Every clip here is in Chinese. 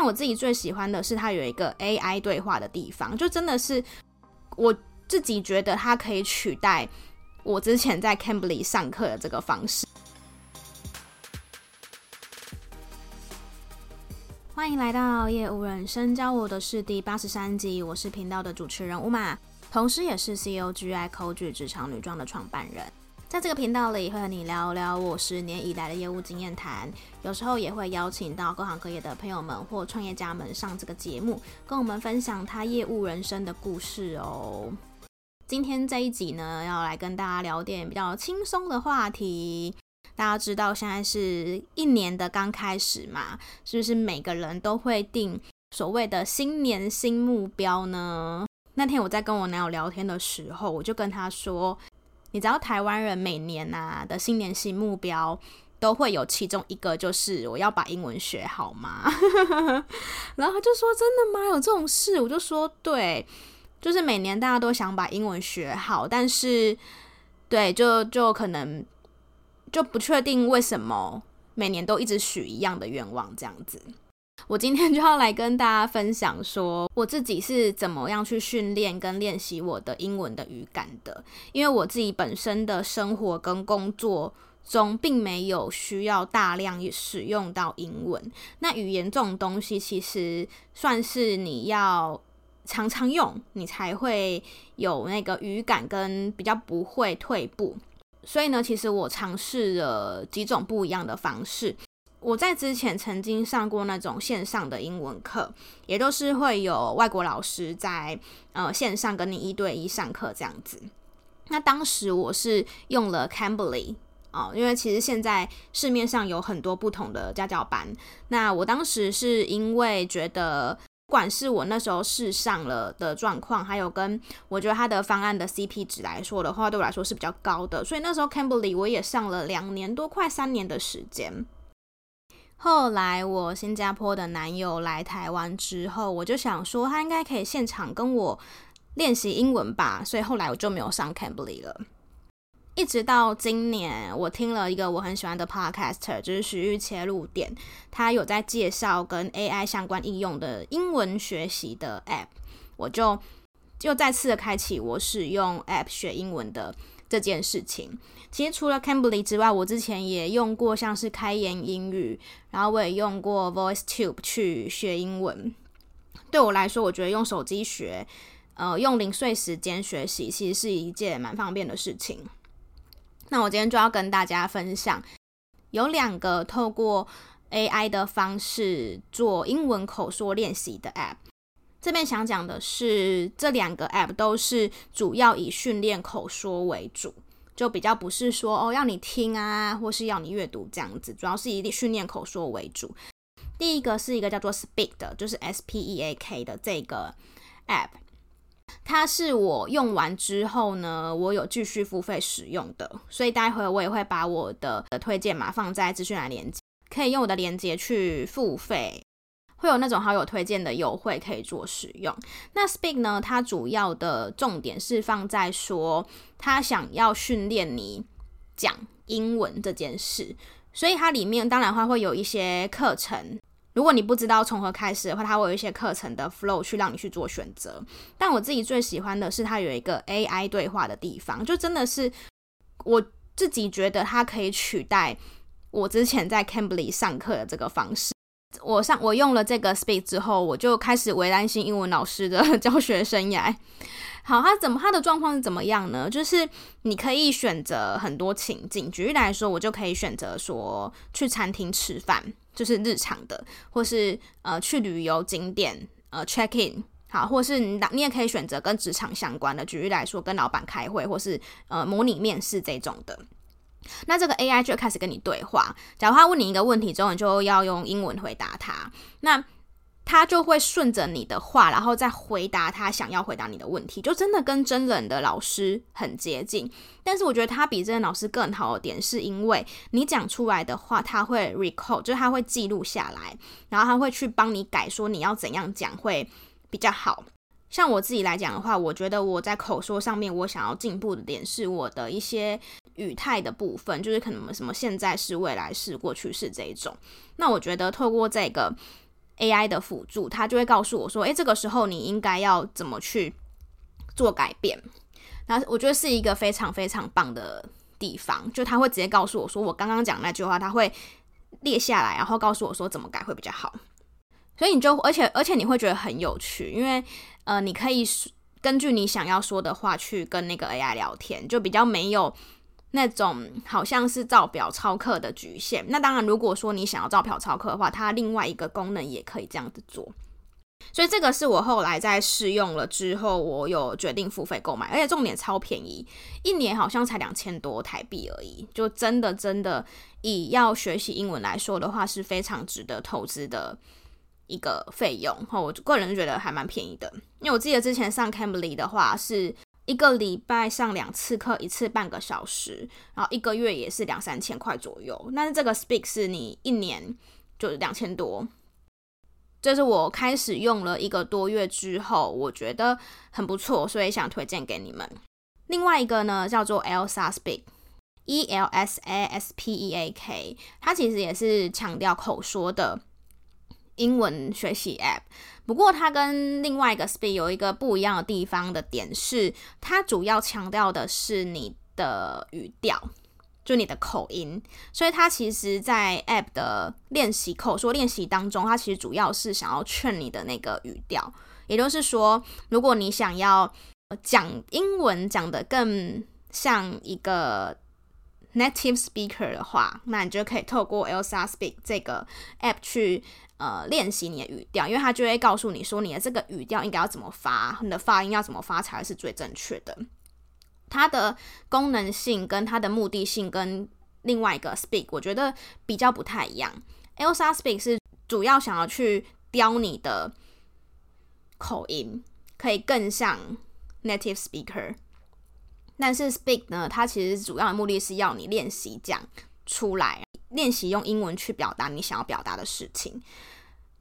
但我自己最喜欢的是它有一个 AI 对话的地方，就真的是我自己觉得它可以取代我之前在 Cambly 上课的这个方式。欢迎来到业务人生教我的是第八十三集，我是频道的主持人乌玛同时也是 COGI Co 举职场女装的创办人。在这个频道里，会和你聊聊我十年以来的业务经验谈，有时候也会邀请到各行各业的朋友们或创业家们上这个节目，跟我们分享他业务人生的故事哦。今天这一集呢，要来跟大家聊点比较轻松的话题。大家知道现在是一年的刚开始嘛，是不是每个人都会定所谓的新年新目标呢？那天我在跟我男友聊天的时候，我就跟他说，你知道台湾人每年啊的新年新目标都会有其中一个就是我要把英文学好吗？然后他就说真的吗？有这种事？我就说对，就是每年大家都想把英文学好，但是对，就就可能。就不确定为什么每年都一直许一样的愿望这样子。我今天就要来跟大家分享说，我自己是怎么样去训练跟练习我的英文的语感的。因为我自己本身的生活跟工作中，并没有需要大量使用到英文。那语言这种东西，其实算是你要常常用，你才会有那个语感，跟比较不会退步。所以呢，其实我尝试了几种不一样的方式。我在之前曾经上过那种线上的英文课，也都是会有外国老师在呃线上跟你一对一上课这样子。那当时我是用了 Cambly 哦，因为其实现在市面上有很多不同的家教班。那我当时是因为觉得。不管是我那时候试上了的状况，还有跟我觉得他的方案的 CP 值来说的话，对我来说是比较高的，所以那时候 Cambly 我也上了两年多，快三年的时间。后来我新加坡的男友来台湾之后，我就想说他应该可以现场跟我练习英文吧，所以后来我就没有上 Cambly 了。一直到今年，我听了一个我很喜欢的 podcaster，就是徐玉切入点，他有在介绍跟 AI 相关应用的英文学习的 app，我就就再次的开启我使用 app 学英文的这件事情。其实除了 Cambly 之外，我之前也用过像是开言英语，然后我也用过 VoiceTube 去学英文。对我来说，我觉得用手机学，呃，用零碎时间学习，其实是一件蛮方便的事情。那我今天就要跟大家分享，有两个透过 AI 的方式做英文口说练习的 App。这边想讲的是，这两个 App 都是主要以训练口说为主，就比较不是说哦要你听啊，或是要你阅读这样子，主要是以训练口说为主。第一个是一个叫做 Speak 的，就是 S P E A K 的这个 App。它是我用完之后呢，我有继续付费使用的，所以待会我也会把我的推荐码放在资讯栏链接，可以用我的连接去付费，会有那种好友推荐的优惠可以做使用。那 Speak 呢，它主要的重点是放在说，他想要训练你讲英文这件事，所以它里面当然话会有一些课程。如果你不知道从何开始的话，它会有一些课程的 flow 去让你去做选择。但我自己最喜欢的是它有一个 AI 对话的地方，就真的是我自己觉得它可以取代我之前在 Cambly 上课的这个方式。我上我用了这个 Speak 之后，我就开始为担心英文老师的 教学生涯。好，他怎么他的状况是怎么样呢？就是你可以选择很多情境，举例来说，我就可以选择说去餐厅吃饭。就是日常的，或是呃去旅游景点，呃 check in 好，或是你你也可以选择跟职场相关的，举例来说跟老板开会，或是呃模拟面试这种的。那这个 AI 就开始跟你对话，假如他问你一个问题之后，你就要用英文回答他。那他就会顺着你的话，然后再回答他想要回答你的问题，就真的跟真人的老师很接近。但是我觉得他比真人老师更好的点，是因为你讲出来的话，他会 record，就是他会记录下来，然后他会去帮你改，说你要怎样讲会比较好。像我自己来讲的话，我觉得我在口说上面，我想要进步的点是我的一些语态的部分，就是可能什么现在式、未来式、过去式这一种。那我觉得透过这个。AI 的辅助，它就会告诉我说，诶，这个时候你应该要怎么去做改变。那我觉得是一个非常非常棒的地方，就他会直接告诉我说，我刚刚讲那句话，他会列下来，然后告诉我说怎么改会比较好。所以你就，而且而且你会觉得很有趣，因为呃，你可以根据你想要说的话去跟那个 AI 聊天，就比较没有那种好像是照表超课的局限。那当然，如果说你想要照表超课的话，它另外一个功能也可以这样子做。所以这个是我后来在试用了之后，我有决定付费购买，而且重点超便宜，一年好像才两千多台币而已，就真的真的以要学习英文来说的话，是非常值得投资的一个费用。哈，我个人觉得还蛮便宜的，因为我记得之前上 Cambly 的话，是一个礼拜上两次课，一次半个小时，然后一个月也是两三千块左右。但是这个 Speak 是你一年就是两千多。这是我开始用了一个多月之后，我觉得很不错，所以想推荐给你们。另外一个呢，叫做 Elsa Speak，E L S A S P E A K，它其实也是强调口说的英文学习 App。不过它跟另外一个 Speak 有一个不一样的地方的点是，它主要强调的是你的语调。就你的口音，所以它其实，在 App 的练习口说练习当中，它其实主要是想要劝你的那个语调。也就是说，如果你想要讲英文讲得更像一个 native speaker 的话，那你就可以透过 Elsa Speak 这个 App 去呃练习你的语调，因为它就会告诉你说你的这个语调应该要怎么发，你的发音要怎么发才是最正确的。它的功能性跟它的目的性跟另外一个 Speak，我觉得比较不太一样。Elsa Speak 是主要想要去雕你的口音，可以更像 native speaker。但是 Speak 呢，它其实主要的目的是要你练习讲出来，练习用英文去表达你想要表达的事情。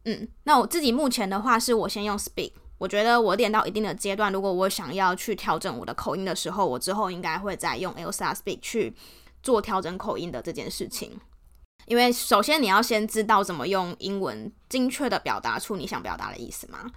嗯，那我自己目前的话，是我先用 Speak。我觉得我练到一定的阶段，如果我想要去调整我的口音的时候，我之后应该会再用 Elsa Speak 去做调整口音的这件事情。因为首先你要先知道怎么用英文精确地表达出你想表达的意思嘛。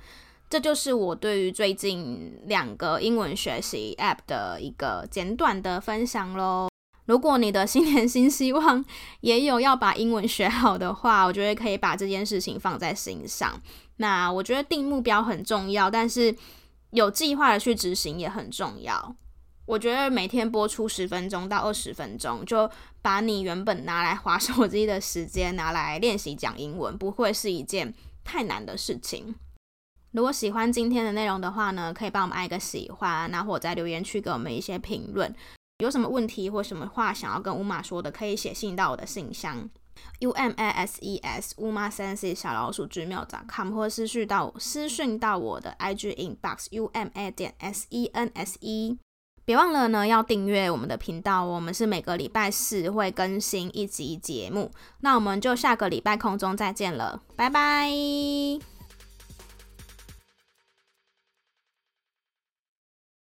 这就是我对于最近两个英文学习 App 的一个简短的分享喽。如果你的新年新希望也有要把英文学好的话，我觉得可以把这件事情放在心上。那我觉得定目标很重要，但是有计划的去执行也很重要。我觉得每天播出十分钟到二十分钟，就把你原本拿来划手机的时间拿来练习讲英文，不会是一件太难的事情。如果喜欢今天的内容的话呢，可以帮我们按一个喜欢，然后在留言区给我们一些评论。有什么问题或什么话想要跟乌玛说的，可以写信到我的信箱。u m a s e s 乌玛 sense 小老鼠 gmail.com 或私讯到私讯到我的 IG inbox u m a 点 s e n s e，别忘了呢要订阅我们的频道，我们是每个礼拜四会更新一集节目，那我们就下个礼拜空中再见了，拜拜。